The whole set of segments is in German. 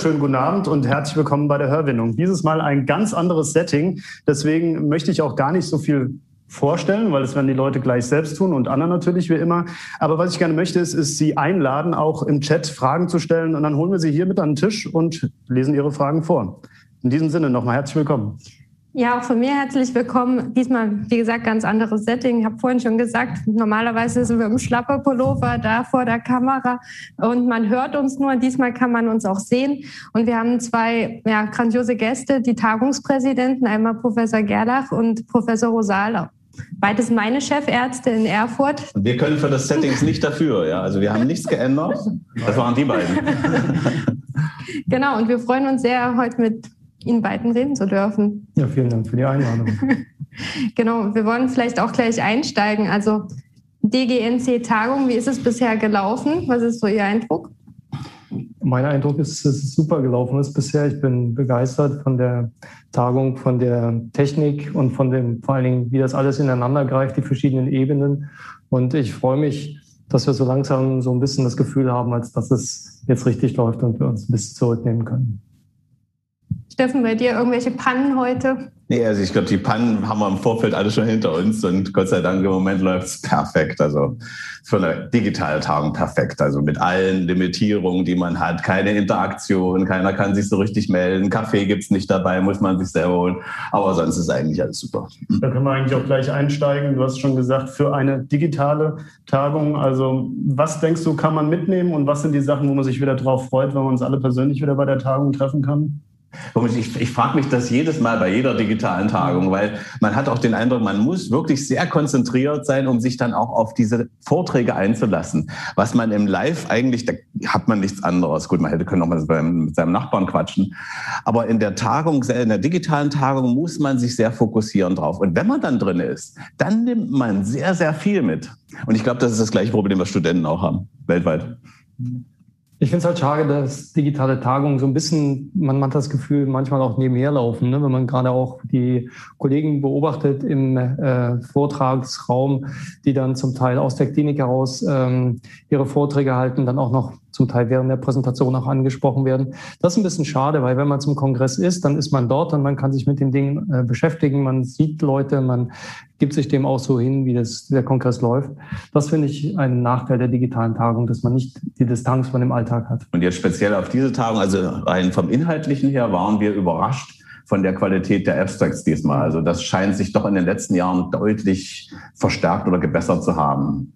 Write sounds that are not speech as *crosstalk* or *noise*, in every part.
Schönen guten Abend und herzlich willkommen bei der Hörwindung. Dieses Mal ein ganz anderes Setting. Deswegen möchte ich auch gar nicht so viel vorstellen, weil das werden die Leute gleich selbst tun und Anna natürlich wie immer. Aber was ich gerne möchte, ist, ist Sie einladen, auch im Chat Fragen zu stellen und dann holen wir Sie hier mit an den Tisch und lesen Ihre Fragen vor. In diesem Sinne nochmal herzlich willkommen. Ja, auch von mir herzlich willkommen. Diesmal, wie gesagt, ganz anderes Setting. Ich habe vorhin schon gesagt, normalerweise sind wir im Schlapperpullover da vor der Kamera und man hört uns nur. Diesmal kann man uns auch sehen. Und wir haben zwei ja, grandiose Gäste, die Tagungspräsidenten, einmal Professor Gerlach und Professor Rosal. Beides meine Chefärzte in Erfurt. Wir können für das Settings nicht dafür. Ja? Also wir haben nichts geändert. Das waren die beiden. *laughs* genau, und wir freuen uns sehr, heute mit Ihnen beiden reden zu dürfen. Ja, vielen Dank für die Einladung. *laughs* genau, wir wollen vielleicht auch gleich einsteigen. Also DGNC-Tagung, wie ist es bisher gelaufen? Was ist so Ihr Eindruck? Mein Eindruck ist, dass es super gelaufen ist bisher. Ich bin begeistert von der Tagung, von der Technik und von dem, vor allen Dingen, wie das alles ineinander greift, die verschiedenen Ebenen. Und ich freue mich, dass wir so langsam so ein bisschen das Gefühl haben, als dass es jetzt richtig läuft und wir uns ein bisschen zurücknehmen können. Steffen, bei dir irgendwelche Pannen heute? Nee, also ich glaube, die Pannen haben wir im Vorfeld alle schon hinter uns und Gott sei Dank im Moment läuft es perfekt. Also für eine digitale Tagung perfekt. Also mit allen Limitierungen, die man hat. Keine Interaktion, keiner kann sich so richtig melden. Kaffee gibt es nicht dabei, muss man sich selber holen. Aber sonst ist eigentlich alles super. Da können wir eigentlich auch gleich einsteigen. Du hast schon gesagt, für eine digitale Tagung. Also was denkst du, kann man mitnehmen und was sind die Sachen, wo man sich wieder drauf freut, wenn wir uns alle persönlich wieder bei der Tagung treffen kann? Ich, ich frage mich das jedes Mal bei jeder digitalen Tagung, weil man hat auch den Eindruck, man muss wirklich sehr konzentriert sein, um sich dann auch auf diese Vorträge einzulassen. Was man im Live eigentlich, da hat man nichts anderes. Gut, man hätte können auch mal mit seinem Nachbarn quatschen. Aber in der Tagung, in der digitalen Tagung muss man sich sehr fokussieren drauf. Und wenn man dann drin ist, dann nimmt man sehr, sehr viel mit. Und ich glaube, das ist das gleiche Problem, was Studenten auch haben, weltweit. Ich finde es halt schade, dass digitale Tagungen so ein bisschen, man hat das Gefühl, manchmal auch nebenher laufen, ne? wenn man gerade auch die Kollegen beobachtet im äh, Vortragsraum, die dann zum Teil aus der Klinik heraus ähm, ihre Vorträge halten, dann auch noch zum Teil während der Präsentation auch angesprochen werden. Das ist ein bisschen schade, weil wenn man zum Kongress ist, dann ist man dort und man kann sich mit den Dingen äh, beschäftigen, man sieht Leute, man gibt sich dem auch so hin, wie das, der Kongress läuft. Das finde ich einen Nachteil der digitalen Tagung, dass man nicht die Distanz von dem Alltag hat. Und jetzt speziell auf diese Tagung, also rein vom Inhaltlichen her, waren wir überrascht von der Qualität der Abstracts diesmal. Also das scheint sich doch in den letzten Jahren deutlich verstärkt oder gebessert zu haben.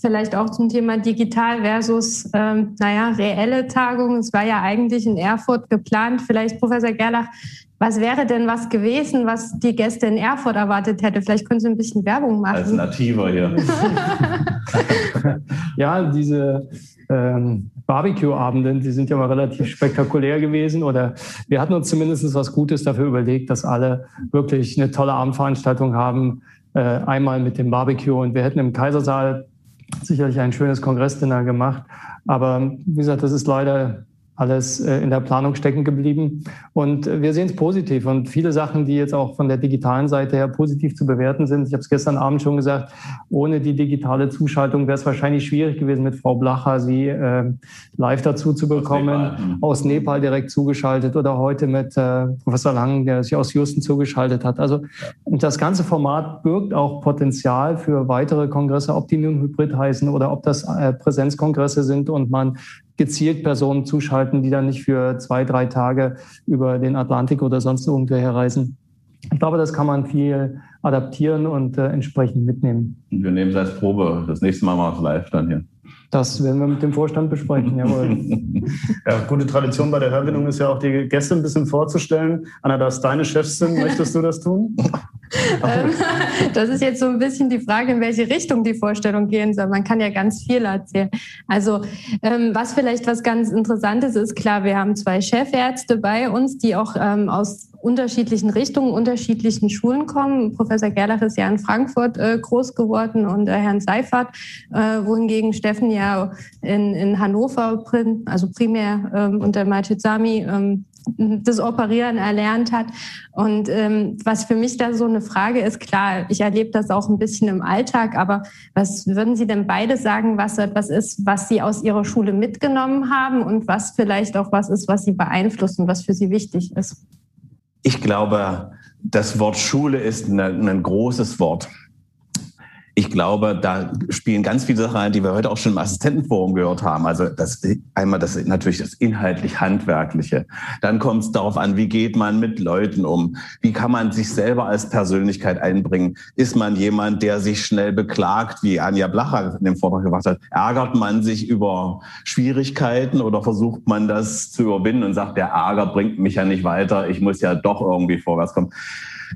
Vielleicht auch zum Thema digital versus, ähm, naja, reelle Tagung. Es war ja eigentlich in Erfurt geplant. Vielleicht, Professor Gerlach, was wäre denn was gewesen, was die Gäste in Erfurt erwartet hätte? Vielleicht können Sie ein bisschen Werbung machen. Als Nativer hier. *laughs* ja, diese ähm, Barbecue-Abende, die sind ja mal relativ spektakulär gewesen. Oder wir hatten uns zumindest was Gutes dafür überlegt, dass alle wirklich eine tolle Abendveranstaltung haben. Äh, einmal mit dem Barbecue und wir hätten im Kaisersaal sicherlich ein schönes Kongressdinner gemacht. Aber wie gesagt, das ist leider alles äh, in der Planung stecken geblieben. Und wir sehen es positiv. Und viele Sachen, die jetzt auch von der digitalen Seite her positiv zu bewerten sind. Ich habe es gestern Abend schon gesagt, ohne die digitale Zuschaltung wäre es wahrscheinlich schwierig gewesen, mit Frau Blacher sie äh, live dazu zu bekommen. Aus Nepal, mhm. aus Nepal direkt zugeschaltet oder heute mit äh, Professor Lang, der sich aus Houston zugeschaltet hat. Also das ganze Format birgt auch Potenzial für weitere Kongresse, ob die nun Hybrid heißen oder ob das äh, Präsenzkongresse sind und man gezielt Personen zuschalten, die dann nicht für zwei, drei Tage über den Atlantik oder sonst irgendwoher reisen. Ich glaube, das kann man viel adaptieren und äh, entsprechend mitnehmen. Wir nehmen es als Probe. Das nächste Mal machen wir es live dann hier. Das werden wir mit dem Vorstand besprechen, *laughs* jawohl. ja, gute Tradition bei der Hörwindung ist ja auch, die Gäste ein bisschen vorzustellen. Anna, da es deine Chefs sind, möchtest du das tun? *laughs* Ähm, *laughs* das ist jetzt so ein bisschen die Frage, in welche Richtung die Vorstellung gehen soll. Man kann ja ganz viel erzählen. Also ähm, was vielleicht was ganz Interessantes ist, klar, wir haben zwei Chefärzte bei uns, die auch ähm, aus unterschiedlichen Richtungen, unterschiedlichen Schulen kommen. Professor Gerlach ist ja in Frankfurt äh, groß geworden und äh, Herrn Seifert, äh, wohingegen Steffen ja in, in Hannover, also primär unter Majid Sami, das Operieren erlernt hat. Und ähm, was für mich da so eine Frage ist, klar, ich erlebe das auch ein bisschen im Alltag, aber was würden Sie denn beide sagen, was etwas ist, was Sie aus Ihrer Schule mitgenommen haben und was vielleicht auch was ist, was Sie beeinflussen, was für Sie wichtig ist? Ich glaube, das Wort Schule ist ein großes Wort ich glaube, da spielen ganz viele Sachen rein, die wir heute auch schon im Assistentenforum gehört haben. Also das einmal das natürlich das inhaltlich handwerkliche. Dann kommt es darauf an, wie geht man mit Leuten um? Wie kann man sich selber als Persönlichkeit einbringen? Ist man jemand, der sich schnell beklagt, wie Anja Blacher in dem Vortrag gemacht hat? Ärgert man sich über Schwierigkeiten oder versucht man das zu überwinden und sagt, der Ärger bringt mich ja nicht weiter, ich muss ja doch irgendwie vorwärts kommen?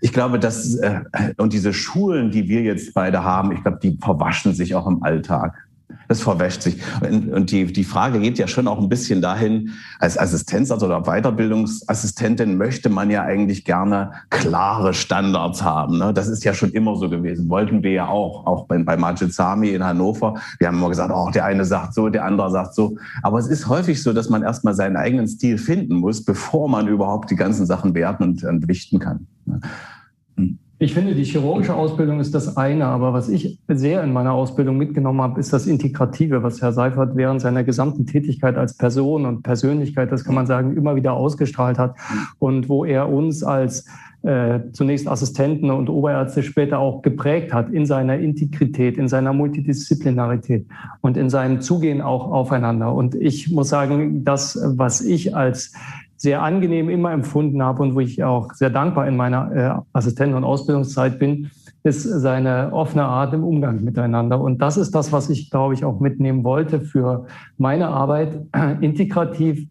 Ich glaube, dass, äh, und diese Schulen, die wir jetzt beide haben, ich glaube, die verwaschen sich auch im Alltag. Das verwäscht sich. Und die, die Frage geht ja schon auch ein bisschen dahin, als Assistenzarzt oder Weiterbildungsassistentin möchte man ja eigentlich gerne klare Standards haben. Ne? Das ist ja schon immer so gewesen. Wollten wir ja auch, auch bei, bei Majid Sami in Hannover. Wir haben immer gesagt, oh, der eine sagt so, der andere sagt so. Aber es ist häufig so, dass man erstmal seinen eigenen Stil finden muss, bevor man überhaupt die ganzen Sachen werten und, und wichten kann. Ne? Ich finde, die chirurgische Ausbildung ist das eine, aber was ich sehr in meiner Ausbildung mitgenommen habe, ist das Integrative, was Herr Seifert während seiner gesamten Tätigkeit als Person und Persönlichkeit, das kann man sagen, immer wieder ausgestrahlt hat und wo er uns als äh, zunächst Assistenten und Oberärzte später auch geprägt hat in seiner Integrität, in seiner Multidisziplinarität und in seinem Zugehen auch aufeinander. Und ich muss sagen, das, was ich als sehr angenehm immer empfunden habe und wo ich auch sehr dankbar in meiner äh, Assistenten- und Ausbildungszeit bin, ist seine offene Art im Umgang miteinander. Und das ist das, was ich, glaube ich, auch mitnehmen wollte für meine Arbeit. *clears throat* Integrativ,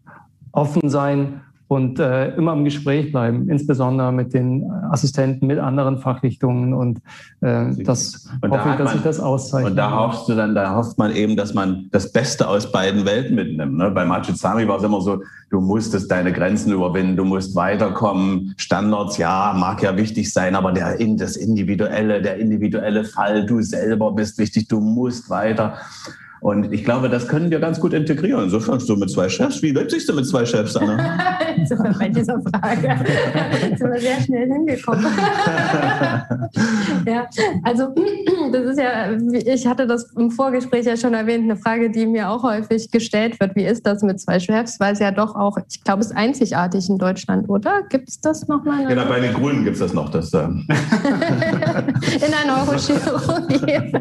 offen sein und äh, immer im Gespräch bleiben, insbesondere mit den Assistenten, mit anderen Fachrichtungen und äh, das und hoffe da ich, dass man, sich das auszeichnet. Und da hoffst du dann, da hofft man eben, dass man das Beste aus beiden Welten mitnimmt. Ne? Bei Machizami war es immer so, du musstest deine Grenzen überwinden, du musst weiterkommen. Standards, ja, mag ja wichtig sein, aber der, das individuelle, der individuelle Fall, du selber bist wichtig, du musst weiter. Und ich glaube, das können wir ganz gut integrieren. So mit zwei Chefs. Wie lebst du mit zwei Chefs, Anna? *laughs* bei dieser Frage *laughs* sind wir sehr schnell hingekommen. *laughs* ja, also *clears throat* das ist ja, ich hatte das im Vorgespräch ja schon erwähnt, eine Frage, die mir auch häufig gestellt wird. Wie ist das mit zwei Chefs? Weil es ja doch auch, ich glaube, es ist einzigartig in Deutschland, oder? Gibt es das nochmal? Genau, bei den Grünen gibt es das noch. Das, ähm in der Neurochirurgie.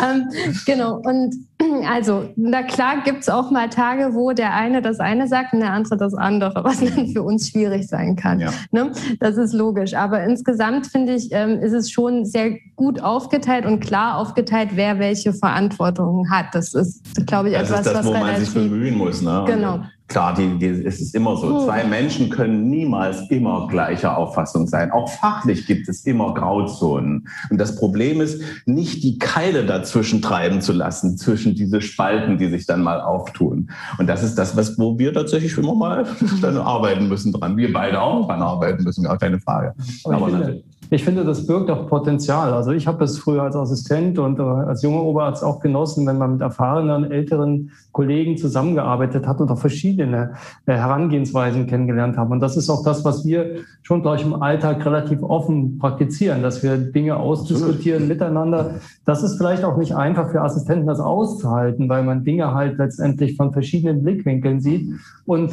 ähm, genau. Und *clears throat* also, na klar gibt es auch mal Tage, wo der eine das eine sagt und der andere das andere, *laughs* was dann für uns schwierig sein kann. Ja. Ne? Das ist logisch. Aber insgesamt finde ich, ähm, ist es schon sehr gut aufgeteilt und klar aufgeteilt, wer welche Verantwortung hat. Das ist, glaube ich, das etwas, ist das, was wo man sich bemühen muss. Ne? Genau. Klar, die, die, es ist immer so. Zwei Menschen können niemals immer gleicher Auffassung sein. Auch fachlich gibt es immer Grauzonen. Und das Problem ist, nicht die Keile dazwischen treiben zu lassen, zwischen diese Spalten, die sich dann mal auftun. Und das ist das, was, wo wir tatsächlich immer mal *laughs* dann arbeiten müssen dran. Wir beide auch dran arbeiten müssen, gar keine Frage. Aber, Aber natürlich. Ich finde, das birgt auch Potenzial. Also ich habe es früher als Assistent und äh, als junger Oberarzt auch genossen, wenn man mit erfahrenen, älteren Kollegen zusammengearbeitet hat und auch verschiedene äh, Herangehensweisen kennengelernt haben. Und das ist auch das, was wir schon, glaube ich, im Alltag relativ offen praktizieren, dass wir Dinge ausdiskutieren miteinander. Das ist vielleicht auch nicht einfach für Assistenten, das auszuhalten, weil man Dinge halt letztendlich von verschiedenen Blickwinkeln sieht. Und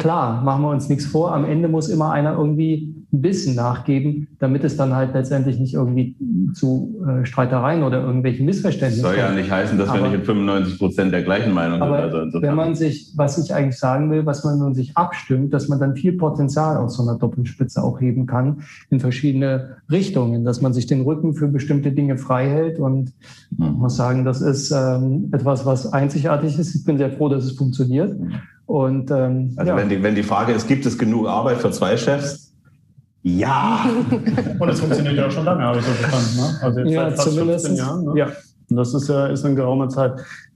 klar, machen wir uns nichts vor, am Ende muss immer einer irgendwie ein bisschen nachgeben, damit es dann halt letztendlich nicht irgendwie zu äh, Streitereien oder irgendwelchen Missverständnissen kommt. Soll ja nicht heißen, dass aber, wir nicht in 95 Prozent der gleichen Meinung aber sind. Also wenn man sich, was ich eigentlich sagen will, was man nun sich abstimmt, dass man dann viel Potenzial aus so einer Doppelspitze auch heben kann in verschiedene Richtungen, dass man sich den Rücken für bestimmte Dinge frei hält und mhm. ich muss sagen, das ist ähm, etwas, was einzigartig ist. Ich bin sehr froh, dass es funktioniert. Und, ähm, also ja. wenn, die, wenn die Frage ist, gibt es genug Arbeit für zwei Chefs? Ja. *laughs* Und es funktioniert ja auch schon lange, habe ich so verstanden. Ne? Also jetzt ja, seit fast 15 Jahren. Ne? Ja. Und das ist ja ist eine geraume Zeit.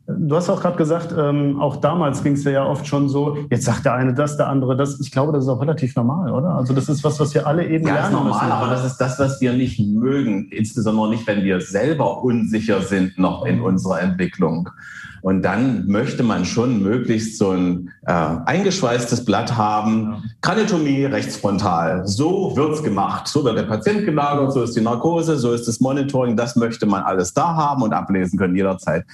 Du hast auch gerade gesagt, ähm, auch damals ging es ja oft schon so, jetzt sagt der eine das, der andere das. Ich glaube, das ist auch relativ normal, oder? Also das ist was, was wir alle eben ja, lernen ist normal, müssen. aber das ist das, was wir nicht mögen, insbesondere nicht, wenn wir selber unsicher sind noch in unserer Entwicklung. Und dann möchte man schon möglichst so ein äh, eingeschweißtes Blatt haben. Kraniotomie rechtsfrontal. So wird's gemacht. So wird der Patient gelagert, so ist die Narkose, so ist das Monitoring. Das möchte man alles da haben und ablesen können jederzeit.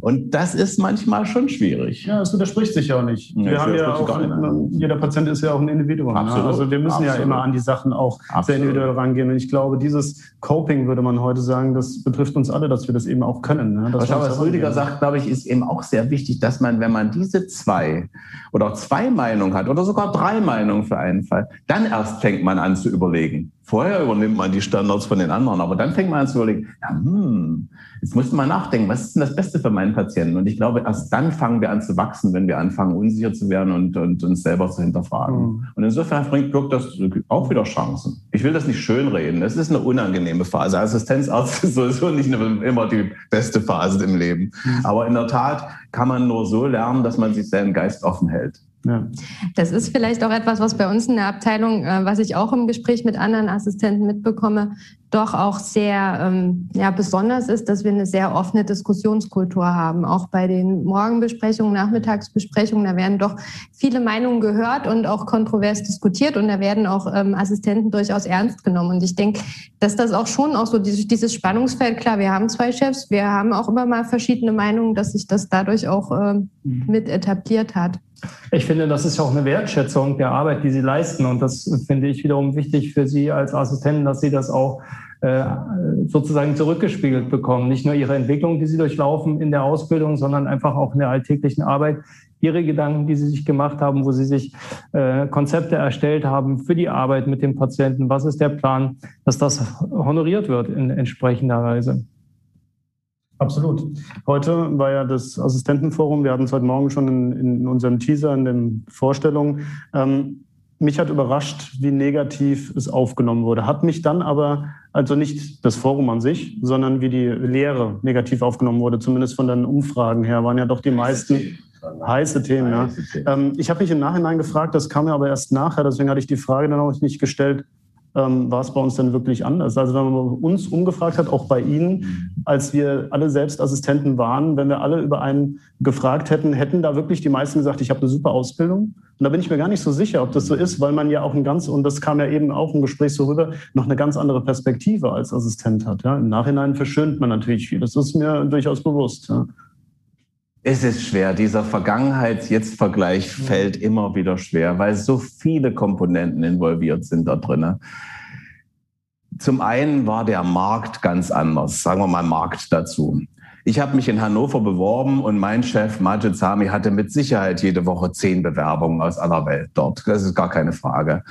Und das ist manchmal schon schwierig. Ja, es widerspricht sich ja auch nicht. Wir haben ja auch, nicht, jeder Patient ist ja auch ein Individuum. Ne? Also wir müssen Absolut. ja immer an die Sachen auch Absolut. sehr individuell rangehen. Und ich glaube, dieses Coping, würde man heute sagen, das betrifft uns alle, dass wir das eben auch können. Ne? was, was Rüdiger sagt, glaube ich, ist eben auch sehr wichtig, dass man, wenn man diese zwei oder zwei Meinungen hat oder sogar drei Meinungen für einen Fall, dann erst fängt man an zu überlegen. Vorher übernimmt man die Standards von den anderen, aber dann fängt man an zu überlegen, ja, hm, jetzt musst du mal nachdenken, was ist denn das Beste für meinen Patienten? Und ich glaube, erst dann fangen wir an zu wachsen, wenn wir anfangen, unsicher zu werden und, und uns selber zu hinterfragen. Mhm. Und insofern bringt Glück das auch wieder Chancen. Ich will das nicht schönreden. Es ist eine unangenehme Phase. Assistenzarzt *laughs* ist sowieso nicht immer die beste Phase im Leben. Mhm. Aber in der Tat kann man nur so lernen, dass man sich seinen Geist offen hält. Ja. Das ist vielleicht auch etwas, was bei uns in der Abteilung, äh, was ich auch im Gespräch mit anderen Assistenten mitbekomme, doch auch sehr ähm, ja, besonders ist, dass wir eine sehr offene Diskussionskultur haben. Auch bei den Morgenbesprechungen, Nachmittagsbesprechungen, da werden doch viele Meinungen gehört und auch kontrovers diskutiert und da werden auch ähm, Assistenten durchaus ernst genommen. Und ich denke, dass das auch schon auch so dieses, dieses Spannungsfeld, klar, wir haben zwei Chefs, wir haben auch immer mal verschiedene Meinungen, dass sich das dadurch auch ähm, mit etabliert hat. Ich finde, das ist auch eine Wertschätzung der Arbeit, die Sie leisten. Und das finde ich wiederum wichtig für Sie als Assistenten, dass Sie das auch sozusagen zurückgespiegelt bekommen. Nicht nur Ihre Entwicklung, die Sie durchlaufen in der Ausbildung, sondern einfach auch in der alltäglichen Arbeit. Ihre Gedanken, die Sie sich gemacht haben, wo Sie sich äh, Konzepte erstellt haben für die Arbeit mit dem Patienten. Was ist der Plan, dass das honoriert wird in entsprechender Weise? Absolut. Heute war ja das Assistentenforum, wir hatten es heute Morgen schon in, in unserem Teaser, in den Vorstellungen. Ähm, mich hat überrascht, wie negativ es aufgenommen wurde. Hat mich dann aber, also nicht das Forum an sich, sondern wie die Lehre negativ aufgenommen wurde, zumindest von den Umfragen her, waren ja doch die meisten heiße Themen. Ja. Ähm, ich habe mich im Nachhinein gefragt, das kam mir aber erst nachher, deswegen hatte ich die Frage dann auch nicht gestellt, ähm, war es bei uns dann wirklich anders. Also wenn man uns umgefragt hat, auch bei Ihnen, als wir alle selbst Assistenten waren, wenn wir alle über einen gefragt hätten, hätten da wirklich die meisten gesagt, ich habe eine super Ausbildung. Und da bin ich mir gar nicht so sicher, ob das so ist, weil man ja auch ein ganz, und das kam ja eben auch im Gespräch so rüber, noch eine ganz andere Perspektive als Assistent hat. Ja. Im Nachhinein verschönt man natürlich viel. Das ist mir durchaus bewusst. Ja. Es ist schwer. Dieser Vergangenheits-Jetzt-Vergleich fällt immer wieder schwer, weil so viele Komponenten involviert sind da drinnen. Zum einen war der Markt ganz anders, sagen wir mal Markt dazu. Ich habe mich in Hannover beworben und mein Chef Majid Sami hatte mit Sicherheit jede Woche zehn Bewerbungen aus aller Welt dort. Das ist gar keine Frage.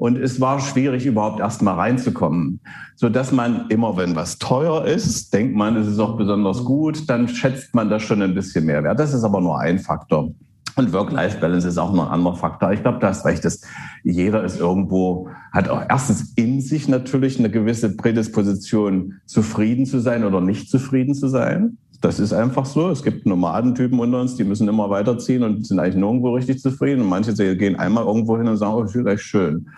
Und es war schwierig, überhaupt erst mal reinzukommen. So dass man immer, wenn was teuer ist, denkt man, es ist auch besonders gut, dann schätzt man das schon ein bisschen mehr wert. Das ist aber nur ein Faktor. Und Work-Life-Balance ist auch noch ein anderer Faktor. Ich glaube, da hast recht, dass jeder ist irgendwo, hat auch erstens in sich natürlich eine gewisse Prädisposition, zufrieden zu sein oder nicht zufrieden zu sein. Das ist einfach so. Es gibt Nomadentypen unter uns, die müssen immer weiterziehen und sind eigentlich nirgendwo richtig zufrieden. Und manche gehen einmal irgendwo hin und sagen, oh, euch schön.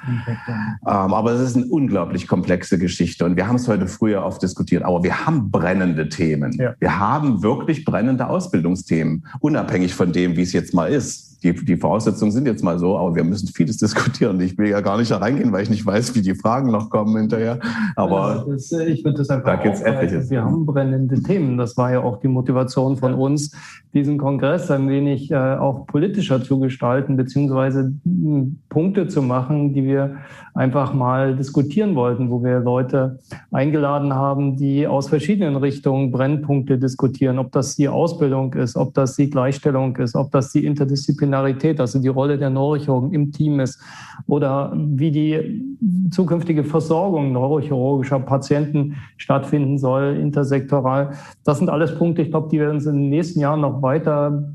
Ähm, aber es ist eine unglaublich komplexe Geschichte. Und wir haben es heute früher oft diskutiert. Aber wir haben brennende Themen. Ja. Wir haben wirklich brennende Ausbildungsthemen, unabhängig von dem, wie es jetzt mal ist die, die Voraussetzungen sind jetzt mal so, aber wir müssen vieles diskutieren. Ich will ja gar nicht da reingehen, weil ich nicht weiß, wie die Fragen noch kommen hinterher. Aber ja, das, äh, ich würde das einfach da gibt's etliches. Wir haben brennende Themen. Das war ja auch die Motivation von uns, diesen Kongress ein wenig äh, auch politischer zu gestalten, beziehungsweise hm, Punkte zu machen, die wir einfach mal diskutieren wollten, wo wir Leute eingeladen haben, die aus verschiedenen Richtungen Brennpunkte diskutieren, ob das die Ausbildung ist, ob das die Gleichstellung ist, ob das die Interdisziplinarität, also die Rolle der Neurochirurgen im Team ist oder wie die zukünftige Versorgung neurochirurgischer Patienten stattfinden soll, intersektoral. Das sind alles Punkte, ich glaube, die werden uns in den nächsten Jahren noch weiter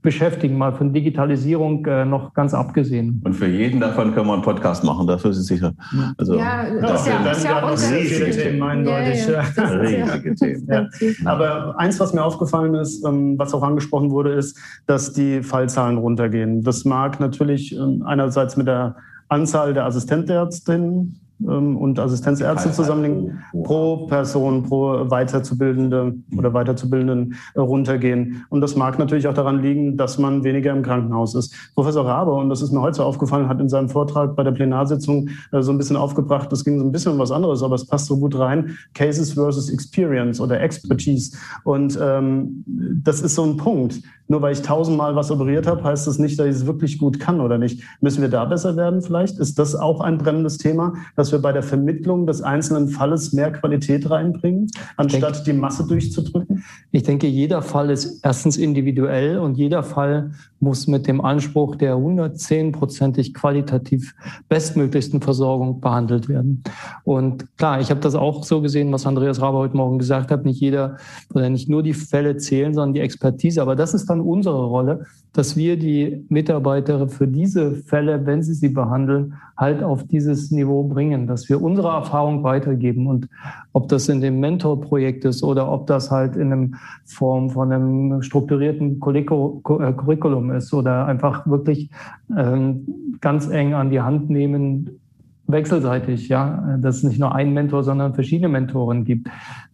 beschäftigen, mal von Digitalisierung äh, noch ganz abgesehen. Und für jeden davon können wir einen Podcast machen, dafür ist es sicher. Also, ja, das ja, ist ja, auch riesige Themen, eindeutig. Ja, ja. Riesige Themen. Ja. Aber eins, was mir aufgefallen ist, ähm, was auch angesprochen wurde, ist, dass die Fallzahlen runtergehen. Das mag natürlich ähm, einerseits mit der Anzahl der Assistentärztinnen und Assistenzärzte zusammenlegen, pro Person, pro Weiterzubildende oder Weiterzubildenden runtergehen. Und das mag natürlich auch daran liegen, dass man weniger im Krankenhaus ist. Professor Rabe, und das ist mir heute so aufgefallen, hat in seinem Vortrag bei der Plenarsitzung äh, so ein bisschen aufgebracht, das ging so ein bisschen um was anderes, aber es passt so gut rein, Cases versus Experience oder Expertise. Und ähm, das ist so ein Punkt. Nur weil ich tausendmal was operiert habe, heißt das nicht, dass ich es wirklich gut kann oder nicht. Müssen wir da besser werden vielleicht? Ist das auch ein brennendes Thema, dass wir bei der Vermittlung des einzelnen Falles mehr Qualität reinbringen, anstatt denke, die Masse durchzudrücken? Ich denke, jeder Fall ist erstens individuell und jeder Fall muss mit dem Anspruch der 110-prozentig qualitativ bestmöglichsten Versorgung behandelt werden. Und klar, ich habe das auch so gesehen, was Andreas Raber heute Morgen gesagt hat. Nicht jeder oder nicht nur die Fälle zählen, sondern die Expertise. Aber das ist dann unsere Rolle, dass wir die Mitarbeiter für diese Fälle, wenn sie sie behandeln, halt auf dieses Niveau bringen, dass wir unsere Erfahrung weitergeben. Und ob das in dem Mentorprojekt ist oder ob das halt in einer Form von einem strukturierten äh, Curriculum ist oder einfach wirklich ähm, ganz eng an die Hand nehmen, wechselseitig, ja, dass es nicht nur einen Mentor, sondern verschiedene Mentoren gibt.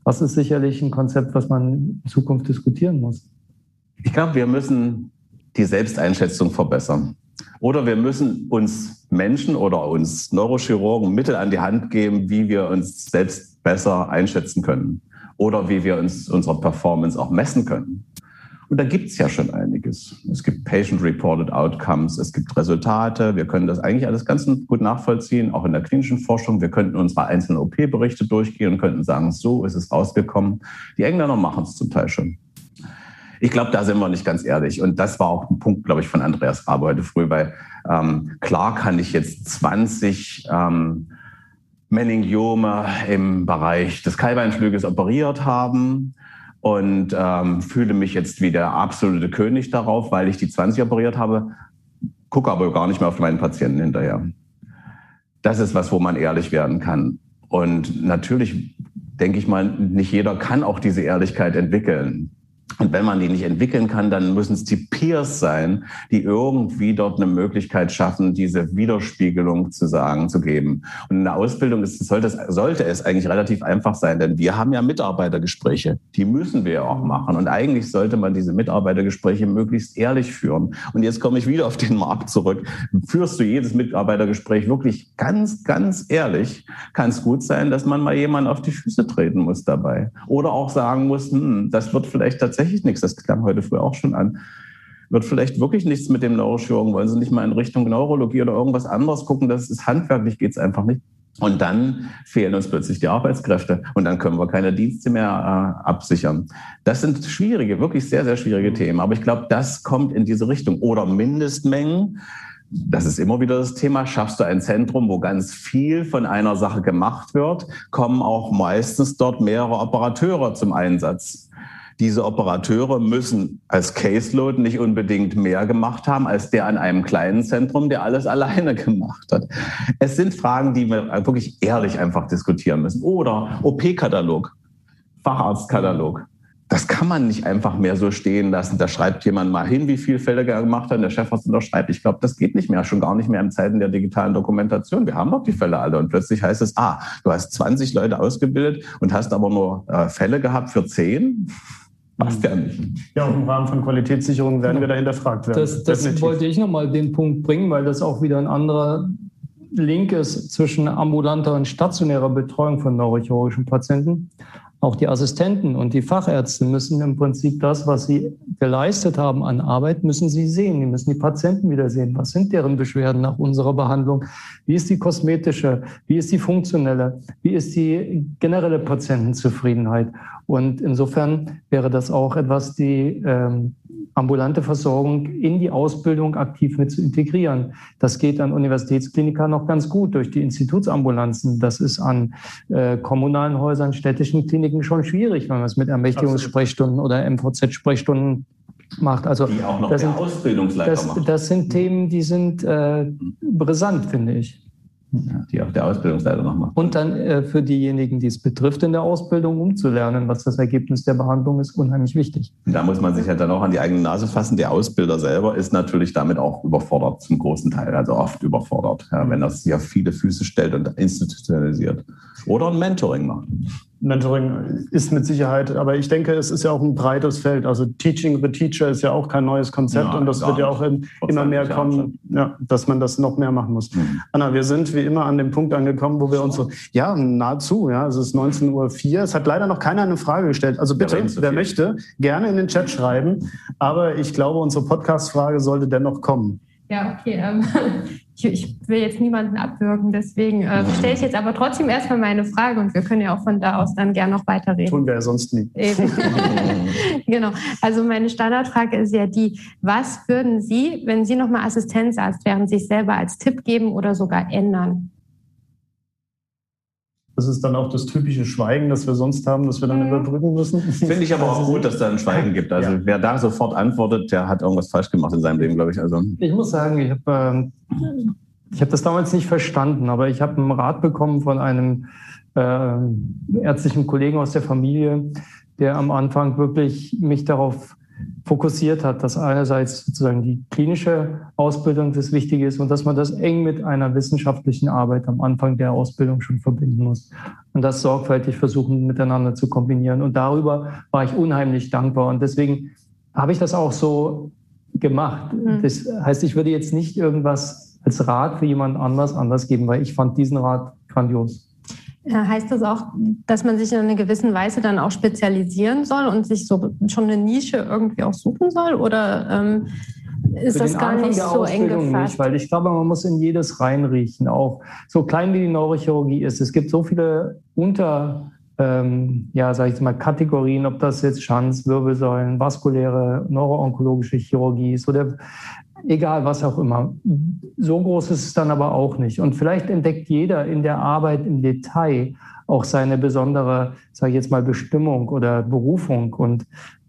Das ist sicherlich ein Konzept, was man in Zukunft diskutieren muss. Ich glaube, wir müssen die Selbsteinschätzung verbessern. Oder wir müssen uns Menschen oder uns Neurochirurgen Mittel an die Hand geben, wie wir uns selbst besser einschätzen können. Oder wie wir uns unsere Performance auch messen können. Und da gibt es ja schon einiges. Es gibt Patient-Reported Outcomes, es gibt Resultate. Wir können das eigentlich alles ganz gut nachvollziehen, auch in der klinischen Forschung. Wir könnten unsere einzelnen OP-Berichte durchgehen und könnten sagen, so ist es rausgekommen. Die Engländer machen es zum Teil schon. Ich glaube, da sind wir nicht ganz ehrlich. Und das war auch ein Punkt, glaube ich, von Andreas Rabe heute früh, weil ähm, klar kann ich jetzt 20 ähm, Meningiome im Bereich des Keilbeinflügels operiert haben und ähm, fühle mich jetzt wie der absolute König darauf, weil ich die 20 operiert habe, gucke aber gar nicht mehr auf meinen Patienten hinterher. Das ist was, wo man ehrlich werden kann. Und natürlich denke ich mal, nicht jeder kann auch diese Ehrlichkeit entwickeln. Und wenn man die nicht entwickeln kann, dann müssen es die Peers sein, die irgendwie dort eine Möglichkeit schaffen, diese Widerspiegelung zu sagen, zu geben. Und in der Ausbildung ist, sollte, es, sollte es eigentlich relativ einfach sein, denn wir haben ja Mitarbeitergespräche. Die müssen wir ja auch machen. Und eigentlich sollte man diese Mitarbeitergespräche möglichst ehrlich führen. Und jetzt komme ich wieder auf den Markt zurück. Führst du jedes Mitarbeitergespräch wirklich ganz, ganz ehrlich, kann es gut sein, dass man mal jemanden auf die Füße treten muss dabei. Oder auch sagen muss, hm, das wird vielleicht tatsächlich tatsächlich nichts. Das klang heute früh auch schon an. Wird vielleicht wirklich nichts mit dem Neurochirurgen. Wollen Sie nicht mal in Richtung Neurologie oder irgendwas anderes gucken? Das ist handwerklich, geht es einfach nicht. Und dann fehlen uns plötzlich die Arbeitskräfte und dann können wir keine Dienste mehr äh, absichern. Das sind schwierige, wirklich sehr, sehr schwierige Themen. Aber ich glaube, das kommt in diese Richtung. Oder Mindestmengen. Das ist immer wieder das Thema. Schaffst du ein Zentrum, wo ganz viel von einer Sache gemacht wird, kommen auch meistens dort mehrere Operateure zum Einsatz. Diese Operateure müssen als Caseload nicht unbedingt mehr gemacht haben als der an einem kleinen Zentrum, der alles *laughs* alleine gemacht hat. Es sind Fragen, die wir wirklich ehrlich einfach diskutieren müssen. Oder OP-Katalog, Facharztkatalog. Das kann man nicht einfach mehr so stehen lassen. Da schreibt jemand mal hin, wie viele Fälle er gemacht hat, und der Chefarzt unterschreibt. Ich glaube, das geht nicht mehr, schon gar nicht mehr in Zeiten der digitalen Dokumentation. Wir haben doch die Fälle alle und plötzlich heißt es, ah, du hast 20 Leute ausgebildet und hast aber nur äh, Fälle gehabt für 10. Passt ja nicht. Ja, auch im Rahmen von Qualitätssicherung werden genau. wir da hinterfragt werden. Das, das wollte ich nochmal den Punkt bringen, weil das auch wieder ein anderer Link ist zwischen ambulanter und stationärer Betreuung von neurochirurgischen Patienten. Auch die Assistenten und die Fachärzte müssen im Prinzip das, was sie geleistet haben an Arbeit, müssen sie sehen. Die müssen die Patienten wieder sehen. Was sind deren Beschwerden nach unserer Behandlung? Wie ist die kosmetische? Wie ist die funktionelle? Wie ist die generelle Patientenzufriedenheit? Und insofern wäre das auch etwas, die ähm, ambulante Versorgung in die Ausbildung aktiv mit zu integrieren. Das geht an Universitätsklinikern noch ganz gut durch die Institutsambulanzen. Das ist an äh, kommunalen Häusern, städtischen Kliniken schon schwierig, wenn man es mit Ermächtigungssprechstunden oder MVZ-Sprechstunden macht. Also die auch noch das der sind, Ausbildungsleiter das, macht. Das sind Themen, die sind äh, brisant, finde ich. Die auch der Ausbildungsleiter noch macht. Und dann äh, für diejenigen, die es betrifft, in der Ausbildung umzulernen, was das Ergebnis der Behandlung ist, unheimlich wichtig. Da muss man sich ja dann auch an die eigene Nase fassen. Der Ausbilder selber ist natürlich damit auch überfordert, zum großen Teil, also oft überfordert, ja, wenn er sich auf viele Füße stellt und institutionalisiert. Oder ein Mentoring macht. Mentoring ist mit Sicherheit, aber ich denke, es ist ja auch ein breites Feld. Also Teaching the Teacher ist ja auch kein neues Konzept Ja, und das wird ja auch in, immer 20 mehr kommen, ja, dass man das noch mehr machen muss. Mhm. Anna, wir sind wie immer an dem Punkt angekommen, wo wir uns so, ja, nahezu, ja, es ist 19.04 Uhr. Es hat leider noch keiner eine Frage gestellt. Also bitte, zu wer möchte, gerne in den Chat schreiben. Aber ich glaube, unsere Podcast-Frage sollte dennoch kommen. Ja, okay. Ähm, ich, ich will jetzt niemanden abwürgen, deswegen ähm, stelle ich jetzt aber trotzdem erstmal meine Frage und wir können ja auch von da aus dann gerne noch weiterreden. Tun wir ja sonst nie. Eben. *laughs* genau. Also meine Standardfrage ist ja die, was würden Sie, wenn Sie nochmal Assistenzarzt wären, sich selber als Tipp geben oder sogar ändern? Das ist dann auch das typische Schweigen, das wir sonst haben, das wir dann Mhm. überbrücken müssen. *laughs* Finde ich aber auch gut, dass da ein Schweigen gibt. Also Ja. wer da sofort antwortet, der hat irgendwas falsch gemacht in seinem Leben, glaube ich. Also Ich muss sagen, ich habe ähm, ich hab das damals nicht verstanden, aber ich habe einen Rat bekommen von einem äh, ärztlichen Kollegen aus der Familie, der am Anfang wirklich mich darauf fokussiert hat, dass einerseits sozusagen die klinische Ausbildung das Wichtige ist und dass man das eng mit einer wissenschaftlichen Arbeit am Anfang der Ausbildung schon verbinden muss und das sorgfältig versuchen miteinander zu kombinieren. Und darüber war ich unheimlich dankbar und deswegen habe ich das auch so gemacht. Mhm. Das heißt, ich würde jetzt nicht irgendwas als Rat für jemand anders anders geben, weil ich fand diesen Rat grandios. Äh, Heißt das auch, dass man sich in einer gewissen Weise dann auch spezialisieren soll und sich so schon eine Nische irgendwie auch suchen soll? Oder ähm, ist das gar Anfang nicht so eng gefasst? Nicht, weil ich glaube, man muss in jedes reinriechen. Auch so klein wie die Neurochirurgie ist. Es gibt so viele Unter, ähm, ja, sage ich mal, Kategorien, ob das jetzt Schanz, Wirbelsäulen, vaskuläre, neuroonkologische Chirurgie ist oder egal was auch immer. So groß ist es dann aber auch nicht. Und vielleicht entdeckt jeder in der Arbeit im Detail auch seine besondere, sage ich jetzt mal, Bestimmung oder Berufung und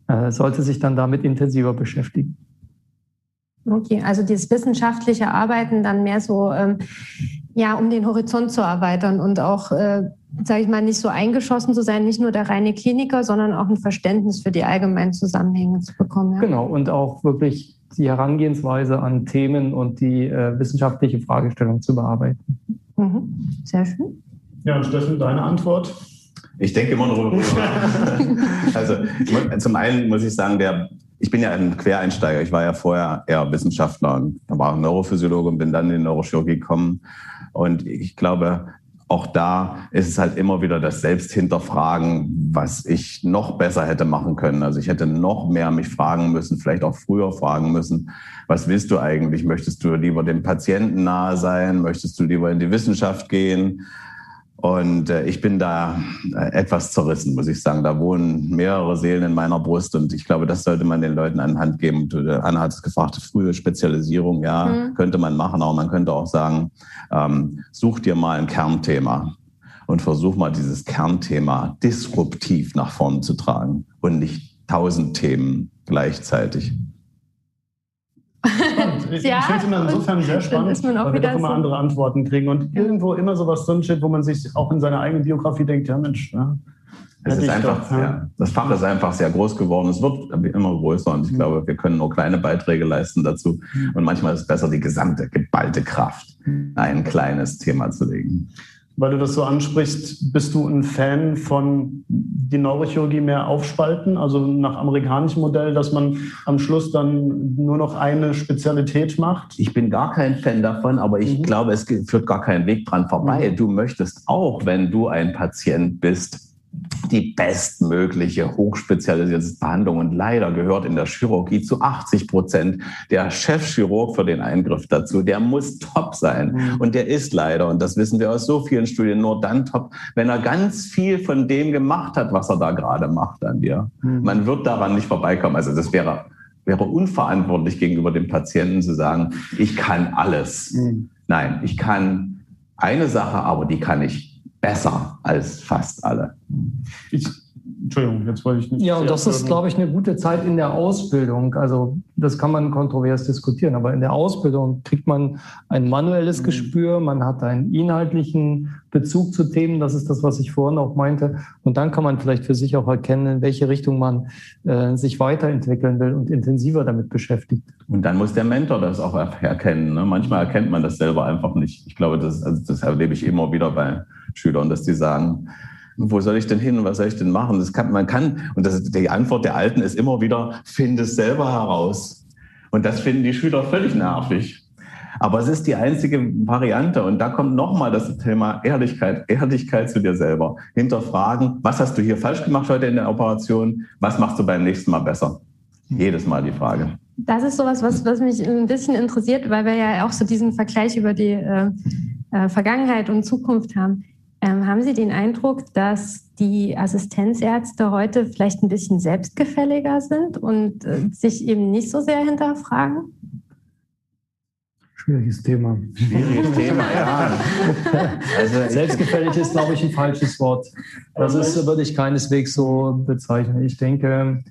äh, sollte sich dann damit intensiver beschäftigen. Okay, also dieses wissenschaftliche Arbeiten dann mehr so, ähm, ja, um den Horizont zu erweitern und auch, äh, sage ich mal, nicht so eingeschossen zu sein, nicht nur der reine Kliniker, sondern auch ein Verständnis für die allgemeinen Zusammenhänge zu bekommen. Ja? Genau, und auch wirklich die Herangehensweise an Themen und die äh, wissenschaftliche Fragestellung zu bearbeiten. Mhm. Sehr schön. Ja, und Steffen, deine Antwort? Ich denke immer darüber. *laughs* also zum einen muss ich sagen, der, ich bin ja ein Quereinsteiger. Ich war ja vorher eher Wissenschaftler und war Neurophysiologe und bin dann in die Neurochirurgie gekommen. Und ich glaube, auch da ist es halt immer wieder das Selbsthinterfragen, was ich noch besser hätte machen können. Also ich hätte noch mehr mich fragen müssen, vielleicht auch früher fragen müssen, was willst du eigentlich? Möchtest du lieber dem Patienten nahe sein? Möchtest du lieber in die Wissenschaft gehen? Und äh, ich bin da äh, etwas zerrissen, muss ich sagen. Da wohnen mehrere Seelen in meiner Brust und ich glaube, das sollte man den Leuten an die Hand geben. Und, äh, Anna hat es gefragt, frühe Spezialisierung, ja, Mhm. könnte man machen, aber man könnte auch sagen, ähm, such dir mal ein Kernthema und versuch mal dieses Kernthema disruptiv nach vorne zu tragen und nicht tausend Themen gleichzeitig. Spannend. *laughs* Ich Ja, ich finde es immer insofern sehr spannend, ist man auch weil wir doch immer so- andere Antworten kriegen und irgendwo immer sowas drinsteht, wo man sich auch in seiner eigenen Biografie denkt, ja Mensch, ja, Es ist einfach, doch, ja. das Fach ist einfach sehr groß geworden. Es wird immer größer und ich Mhm. glaube, wir können nur kleine Beiträge leisten dazu. Und manchmal ist es besser, die gesamte geballte Kraft in ein kleines Thema zu legen. Weil du das so ansprichst, bist du ein Fan von die Neurochirurgie mehr aufspalten, also nach amerikanischem Modell, dass man am Schluss dann nur noch eine Spezialität macht? Ich bin gar kein Fan davon, aber ich Mhm. glaube, es führt gar keinen Weg dran vorbei. Mhm. Du möchtest auch, wenn du ein Patient bist, die bestmögliche hochspezialisierte Behandlung. Und leider gehört in der Chirurgie zu 80 Prozent der Chefchirurg für den Eingriff dazu. Der muss top sein. Mhm. Und der ist leider, und das wissen wir aus so vielen Studien, nur dann top, wenn er ganz viel von dem gemacht hat, was er da gerade macht an dir. Mhm. Man wird daran nicht vorbeikommen. Also das wäre, wäre unverantwortlich gegenüber dem Patienten zu sagen, ich kann alles. Mhm. Nein, ich kann eine Sache, aber die kann ich besser als fast alle. Ich Entschuldigung, jetzt wollte ich nicht. Ja, und das ist, glaube ich, eine gute Zeit in der Ausbildung. Also das kann man kontrovers diskutieren, aber in der Ausbildung kriegt man ein manuelles mhm. Gespür, man hat einen inhaltlichen Bezug zu Themen, das ist das, was ich vorhin auch meinte. Und dann kann man vielleicht für sich auch erkennen, in welche Richtung man äh, sich weiterentwickeln will und intensiver damit beschäftigt. Und dann muss der Mentor das auch erkennen. Ne? Manchmal erkennt man das selber einfach nicht. Ich glaube, das, also das erlebe ich immer wieder bei Schülern, dass die sagen, wo soll ich denn hin? Was soll ich denn machen? Das kann, man kann, und das, die Antwort der Alten ist immer wieder, finde es selber heraus. Und das finden die Schüler völlig nervig. Aber es ist die einzige Variante. Und da kommt nochmal das Thema Ehrlichkeit, Ehrlichkeit zu dir selber. Hinterfragen, was hast du hier falsch gemacht heute in der Operation? Was machst du beim nächsten Mal besser? Jedes Mal die Frage. Das ist sowas, was, was mich ein bisschen interessiert, weil wir ja auch so diesen Vergleich über die äh, äh, Vergangenheit und Zukunft haben. Ähm, haben Sie den Eindruck, dass die Assistenzärzte heute vielleicht ein bisschen selbstgefälliger sind und äh, sich eben nicht so sehr hinterfragen? Schwieriges Thema. Schwieriges Thema, ja. *laughs* Also Selbstgefällig ist, glaube ich, ein falsches Wort. Das ist, würde ich keineswegs so bezeichnen. Ich denke,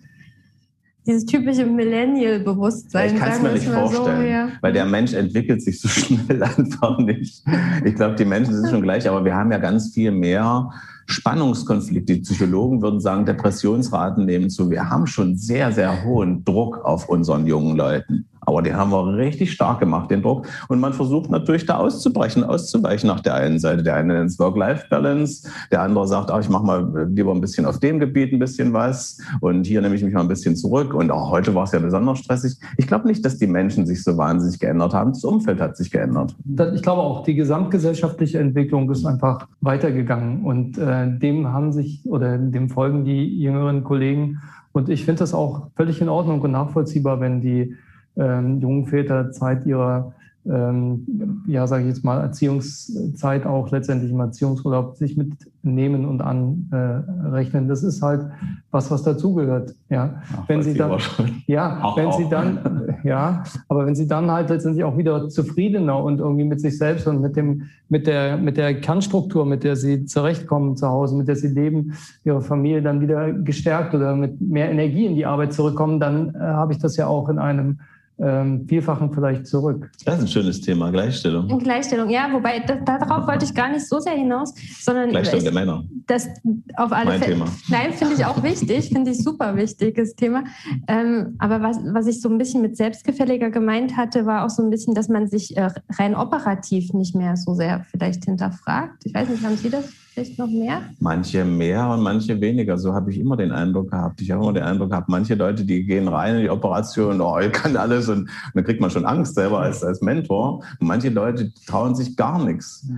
dieses typische Millennial-Bewusstsein. Ich kann es mir nicht vorstellen, so, ja. weil der Mensch entwickelt sich so *laughs* schnell einfach nicht. Ich glaube, die Menschen sind schon gleich, aber wir haben ja ganz viel mehr Spannungskonflikte. Die Psychologen würden sagen, Depressionsraten nehmen zu. Wir haben schon sehr, sehr hohen Druck auf unseren jungen Leuten. Aber die haben wir richtig stark gemacht, den Druck. Und man versucht natürlich da auszubrechen, auszuweichen nach der einen Seite. Der eine nennt es Work-Life-Balance, der andere sagt, ach, ich mache mal lieber ein bisschen auf dem Gebiet ein bisschen was und hier nehme ich mich mal ein bisschen zurück. Und auch heute war es ja besonders stressig. Ich glaube nicht, dass die Menschen sich so wahnsinnig geändert haben. Das Umfeld hat sich geändert. Ich glaube auch, die gesamtgesellschaftliche Entwicklung ist einfach weitergegangen und äh, dem haben sich oder dem folgen die jüngeren Kollegen. Und ich finde das auch völlig in Ordnung und nachvollziehbar, wenn die ähm, jungen Väter Zeit ihrer, ähm, ja, sage ich jetzt mal, Erziehungszeit auch letztendlich im Erziehungsurlaub sich mitnehmen und anrechnen. Das ist halt was, was dazugehört. Ja, Ach, wenn sie dann, ja, auch, wenn auch. sie dann, ja, aber wenn sie dann halt letztendlich auch wieder zufriedener und irgendwie mit sich selbst und mit dem, mit der, mit der Kernstruktur, mit der sie zurechtkommen zu Hause, mit der sie leben, ihre Familie dann wieder gestärkt oder mit mehr Energie in die Arbeit zurückkommen, dann äh, habe ich das ja auch in einem ähm, Vielfachen vielleicht zurück. Das ist ein schönes Thema, Gleichstellung. Gleichstellung, ja, wobei da, darauf wollte ich gar nicht so sehr hinaus, sondern Gleichstellung der Männer. Das auf alle mein Fälle. Thema. Nein, finde ich auch wichtig, finde ich super wichtiges Thema. Ähm, aber was, was ich so ein bisschen mit selbstgefälliger gemeint hatte, war auch so ein bisschen, dass man sich äh, rein operativ nicht mehr so sehr vielleicht hinterfragt. Ich weiß nicht, haben Sie das? Vielleicht noch mehr? Manche mehr und manche weniger. So habe ich immer den Eindruck gehabt. Ich habe immer den Eindruck gehabt, manche Leute, die gehen rein in die Operation, oh, ich kann alles und, und dann kriegt man schon Angst selber als, als Mentor. Und manche Leute trauen sich gar nichts.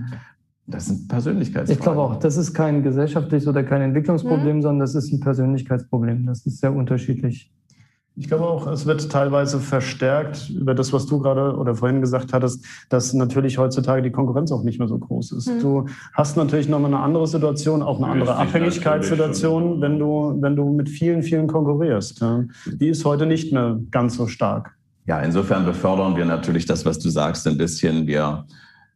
Das sind Persönlichkeitsfragen. Ich glaube auch, das ist kein gesellschaftliches oder kein Entwicklungsproblem, mhm. sondern das ist ein Persönlichkeitsproblem. Das ist sehr unterschiedlich. Ich glaube auch, es wird teilweise verstärkt über das, was du gerade oder vorhin gesagt hattest, dass natürlich heutzutage die Konkurrenz auch nicht mehr so groß ist. Mhm. Du hast natürlich nochmal eine andere Situation, auch eine andere Abhängigkeitssituation, wenn du, wenn du mit vielen, vielen konkurrierst. Die ist heute nicht mehr ganz so stark. Ja, insofern befördern wir natürlich das, was du sagst, ein bisschen. Wir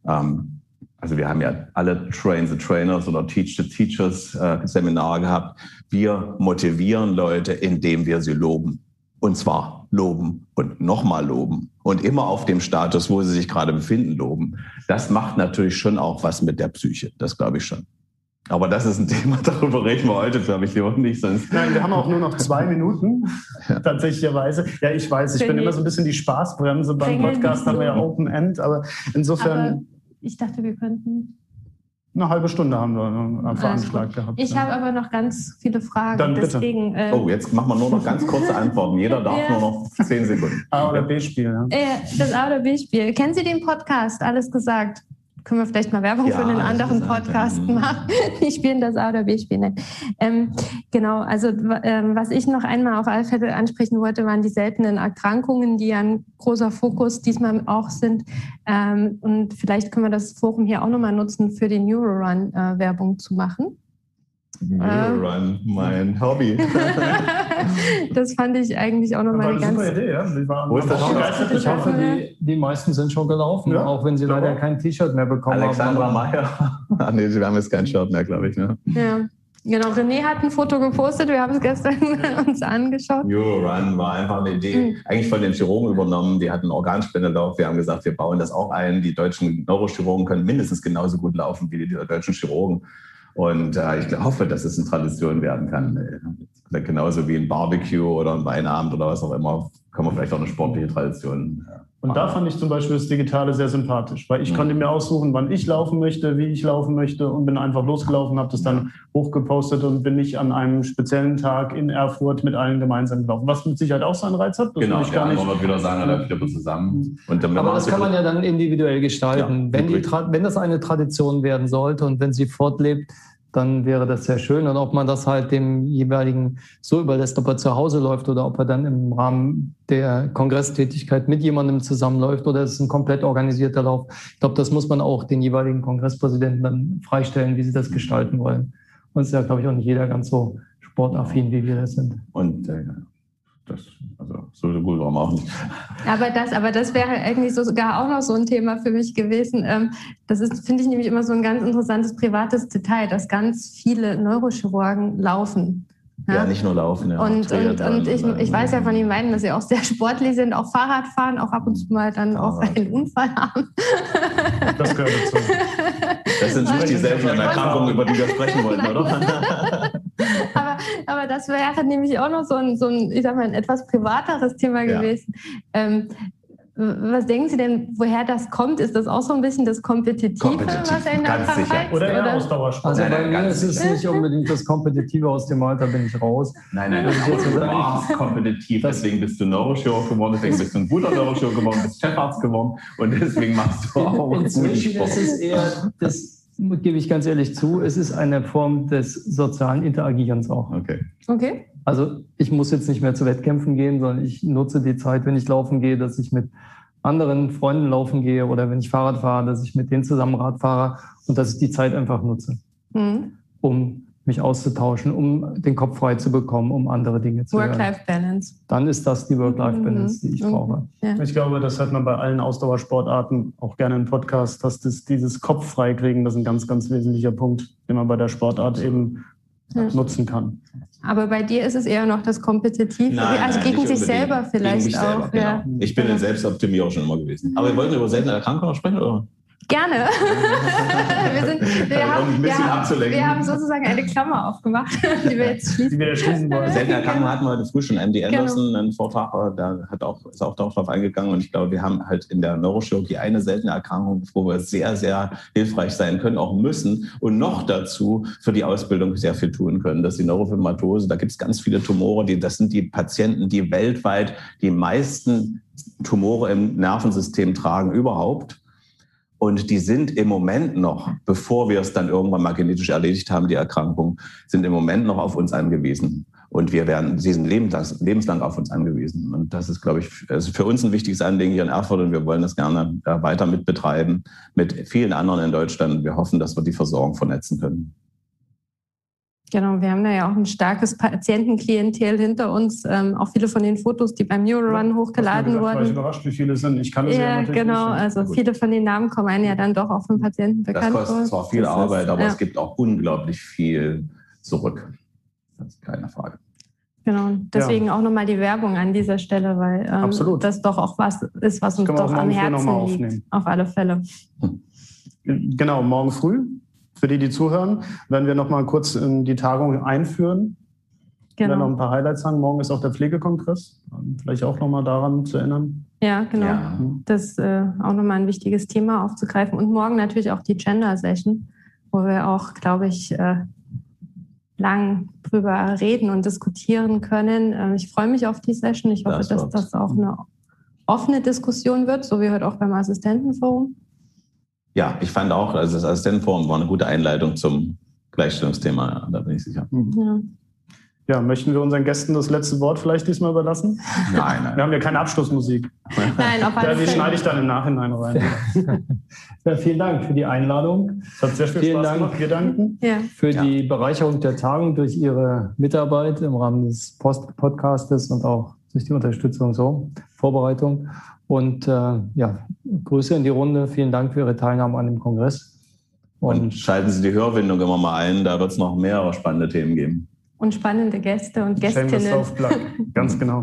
ähm, also wir haben ja alle Train the Trainers oder Teach the Teachers äh, Seminare gehabt. Wir motivieren Leute, indem wir sie loben. Und zwar loben und nochmal loben und immer auf dem Status, wo sie sich gerade befinden, loben. Das macht natürlich schon auch was mit der Psyche. Das glaube ich schon. Aber das ist ein *laughs* Thema, darüber reden wir heute, glaube ich, lieber nicht. Sonst Nein, wir haben auch nur noch zwei *laughs* Minuten, ja. tatsächlicherweise. Ja, ich weiß, ich bin immer so ein ein bisschen die Spaßbremse beim Podcast, haben wir ja Open End, aber insofern. Aber ich dachte, wir könnten eine halbe Stunde haben wir einen Veranschlag also, gehabt. Ich ja. habe aber noch ganz viele Fragen. Dann deswegen, äh, oh, jetzt machen wir nur noch ganz kurze Antworten. Jeder darf ja. nur noch zehn Sekunden. A oder B-Spiel. Ja. Äh, das A oder B-Spiel. Kennen Sie den Podcast? Alles gesagt können wir vielleicht mal Werbung ja, für einen anderen Podcast sein. *laughs* machen. Die spielen das A oder B spielen. Ähm, genau, also ähm, was ich noch einmal auf alle Fälle ansprechen wollte, waren die seltenen Erkrankungen, die ein großer Fokus diesmal auch sind. Ähm, und vielleicht können wir das Forum hier auch nochmal nutzen, für den Neurorun äh, Werbung zu machen. Run, mein Hobby. *laughs* das fand ich eigentlich auch nochmal eine ganz... Super Idee, ja. Wo ist das schon? Ich hoffe, die, die meisten sind schon gelaufen, ja. auch wenn sie leider kein T-Shirt mehr bekommen Alexandra haben. Alexandra Meyer. Ach *laughs* nee, sie haben jetzt kein Shirt mehr, glaube ich. Ne? Ja. Genau, René hat ein Foto gepostet, wir haben es gestern *laughs* uns angeschaut. Eurorun war einfach eine Idee, mhm. eigentlich von den Chirurgen übernommen. Die hatten Organspendelauf. Wir haben gesagt, wir bauen das auch ein. Die deutschen Neurochirurgen können mindestens genauso gut laufen wie die deutschen Chirurgen. Und äh, ich hoffe, dass es eine Tradition werden kann. Äh, genauso wie ein Barbecue oder ein Weinabend oder was auch immer, kann man vielleicht auch eine sportliche Tradition. Ja. Und da fand ich zum Beispiel das Digitale sehr sympathisch, weil ich mhm. konnte mir aussuchen, wann ich laufen möchte, wie ich laufen möchte und bin einfach losgelaufen, habe das dann hochgepostet und bin nicht an einem speziellen Tag in Erfurt mit allen gemeinsam gelaufen, was mit Sicherheit auch seinen Reiz hat. Das genau, ich gar nicht. wird wieder sagen, da Klippe zusammen. Und Aber das kann man ja dann individuell gestalten. Ja, wenn, die, wenn das eine Tradition werden sollte und wenn sie fortlebt, dann wäre das sehr schön. Und ob man das halt dem jeweiligen so überlässt, ob er zu Hause läuft oder ob er dann im Rahmen der Kongresstätigkeit mit jemandem zusammenläuft oder es ist ein komplett organisierter Lauf. Ich glaube, das muss man auch den jeweiligen Kongresspräsidenten dann freistellen, wie sie das gestalten wollen. Und es ist ja, glaube ich, auch nicht jeder ganz so sportaffin, wie wir das sind. Und äh, das, also so gut warum auch nicht. Aber das, aber das wäre eigentlich sogar auch noch so ein Thema für mich gewesen. Ähm, das ist, finde ich nämlich immer so ein ganz interessantes privates Detail, dass ganz viele Neurochirurgen laufen. Ja, ja nicht nur laufen. Ja, und und, und ich, ich weiß ja von Ihnen beiden, dass Sie auch sehr sportlich sind, auch Fahrrad fahren, auch ab und zu mal dann auch einen Unfall haben. Das gehört dazu. Das sind nicht die seltenen Erkrankungen, über die wir sprechen wollten, oder? *laughs* aber, aber das wäre nämlich auch noch so ein, so ein, ich sag mal, ein etwas privateres Thema gewesen. Ähm, was denken Sie denn, woher das kommt? Ist das auch so ein bisschen das Kompetitive, Kompetitiv, was er in der Krankheit Oder eher Ausdauersport? Also bei mir ist es nicht unbedingt das Kompetitive, aus dem Alter bin ich raus. Nein, nein, das ist warst *laughs* kompetitiv, deswegen bist du Neurochirurg geworden, deswegen bist du ein guter Neurochirurg geworden, bist Chefarzt geworden und deswegen machst du auch Inzwischen ist es eher das gebe ich ganz ehrlich zu, es ist eine Form des sozialen Interagierens auch. Okay. Okay. Also ich muss jetzt nicht mehr zu Wettkämpfen gehen, sondern ich nutze die Zeit, wenn ich laufen gehe, dass ich mit anderen Freunden laufen gehe oder wenn ich Fahrrad fahre, dass ich mit denen zusammen Rad fahre und dass ich die Zeit einfach nutze, mhm. um mich auszutauschen, um den Kopf frei zu bekommen, um andere Dinge zu Work-Life-Balance. Dann ist das die Work-Life-Balance, die ich mhm. brauche. Ja. Ich glaube, das hat man bei allen Ausdauersportarten auch gerne im Podcast, dass das, dieses Kopf freikriegen, das ist ein ganz, ganz wesentlicher Punkt, den man bei der Sportart eben ja. nutzen kann. Aber bei dir ist es eher noch das Kompetitive, nein, also nein, gegen sich selber vielleicht gegen auch. Selber, ja. genau. Ich bin ein Selbstoptimierer schon immer gewesen. Aber wir wollten über seltene Erkrankungen sprechen, oder? Gerne. *laughs* wir, sind, wir, haben, wir, haben, wir, haben, sozusagen eine Klammer aufgemacht, *laughs* die wir jetzt schließen, die wir schließen wollen. Seltene Erkrankungen hatten wir heute früh schon. MD genau. Anderson, genau. einen Vortrag, da hat auch, ist auch darauf eingegangen. Und ich glaube, wir haben halt in der Neurochirurgie eine seltene Erkrankung, wo wir sehr, sehr hilfreich sein können, auch müssen. Und noch dazu für die Ausbildung sehr viel tun können. Das ist die Neurofibromatose. Da gibt es ganz viele Tumore. Die, das sind die Patienten, die weltweit die meisten Tumore im Nervensystem tragen überhaupt. Und die sind im Moment noch, bevor wir es dann irgendwann mal genetisch erledigt haben, die Erkrankung, sind im Moment noch auf uns angewiesen. Und wir werden, sie sind lebenslang auf uns angewiesen. Und das ist, glaube ich, für uns ein wichtiges Anliegen hier in Erfurt und wir wollen das gerne weiter mitbetreiben mit vielen anderen in Deutschland. Wir hoffen, dass wir die Versorgung vernetzen können. Genau, wir haben da ja auch ein starkes Patientenklientel hinter uns. Ähm, auch viele von den Fotos, die beim Neurorun ja, hochgeladen gesagt, wurden. Ich war überrascht, wie viele sind. Ich kann das ja, ja genau. Nicht. Also Gut. viele von den Namen kommen einem ja dann doch auch von Patienten bekannt vor. Das kostet zwar viel das Arbeit, ist, aber ja. es gibt auch unglaublich viel zurück. Das ist keine Frage. Genau, deswegen ja. auch nochmal die Werbung an dieser Stelle, weil ähm, das doch auch was ist, was uns doch am Herzen liegt. Auf alle Fälle. Hm. Genau, morgen früh für die, die zuhören, werden wir noch mal kurz in die Tagung einführen. Genau. Wir werden noch ein paar Highlights sagen. Morgen ist auch der Pflegekongress. Vielleicht auch noch mal daran zu erinnern. Ja, genau. Ja. Das ist äh, auch noch mal ein wichtiges Thema aufzugreifen. Und morgen natürlich auch die Gender-Session, wo wir auch, glaube ich, äh, lang drüber reden und diskutieren können. Äh, ich freue mich auf die Session. Ich hoffe, das dass das auch eine offene Diskussion wird, so wie heute auch beim Assistentenforum. Ja, ich fand auch, also das Assistentenforum war eine gute Einleitung zum Gleichstellungsthema, da bin ich sicher. Mhm. Ja. Ja, möchten wir unseren Gästen das letzte Wort vielleicht diesmal überlassen? Nein, nein. Wir haben ja keine Abschlussmusik. Nein, auf ja, Die schneide ich dann im Nachhinein rein. Ja, vielen Dank für die Einladung. Es hat sehr viel vielen Spaß Dank gemacht. Wir danken. Ja. Für ja. die Bereicherung der Tagung durch Ihre Mitarbeit im Rahmen des Post Podcastes und auch durch die Unterstützung so, Vorbereitung. Und äh, ja, Grüße in die Runde. Vielen Dank für Ihre Teilnahme an dem Kongress. Und, und schalten Sie die Hörwindung immer mal ein, da wird es noch mehr spannende Themen geben. Und spannende Gäste und Gästinnen. *laughs* Ganz genau.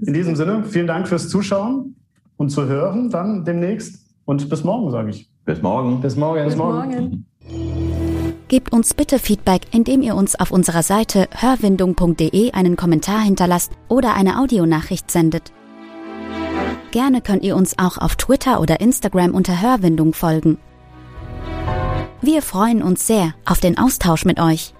In diesem Sinne, vielen Dank fürs Zuschauen und zu hören dann demnächst. Und bis morgen, sage ich. Bis morgen. Bis morgen. Bis morgen. Gebt uns bitte Feedback, indem ihr uns auf unserer Seite hörwindung.de einen Kommentar hinterlasst oder eine Audionachricht sendet. Gerne könnt ihr uns auch auf Twitter oder Instagram unter Hörwindung folgen. Wir freuen uns sehr auf den Austausch mit euch.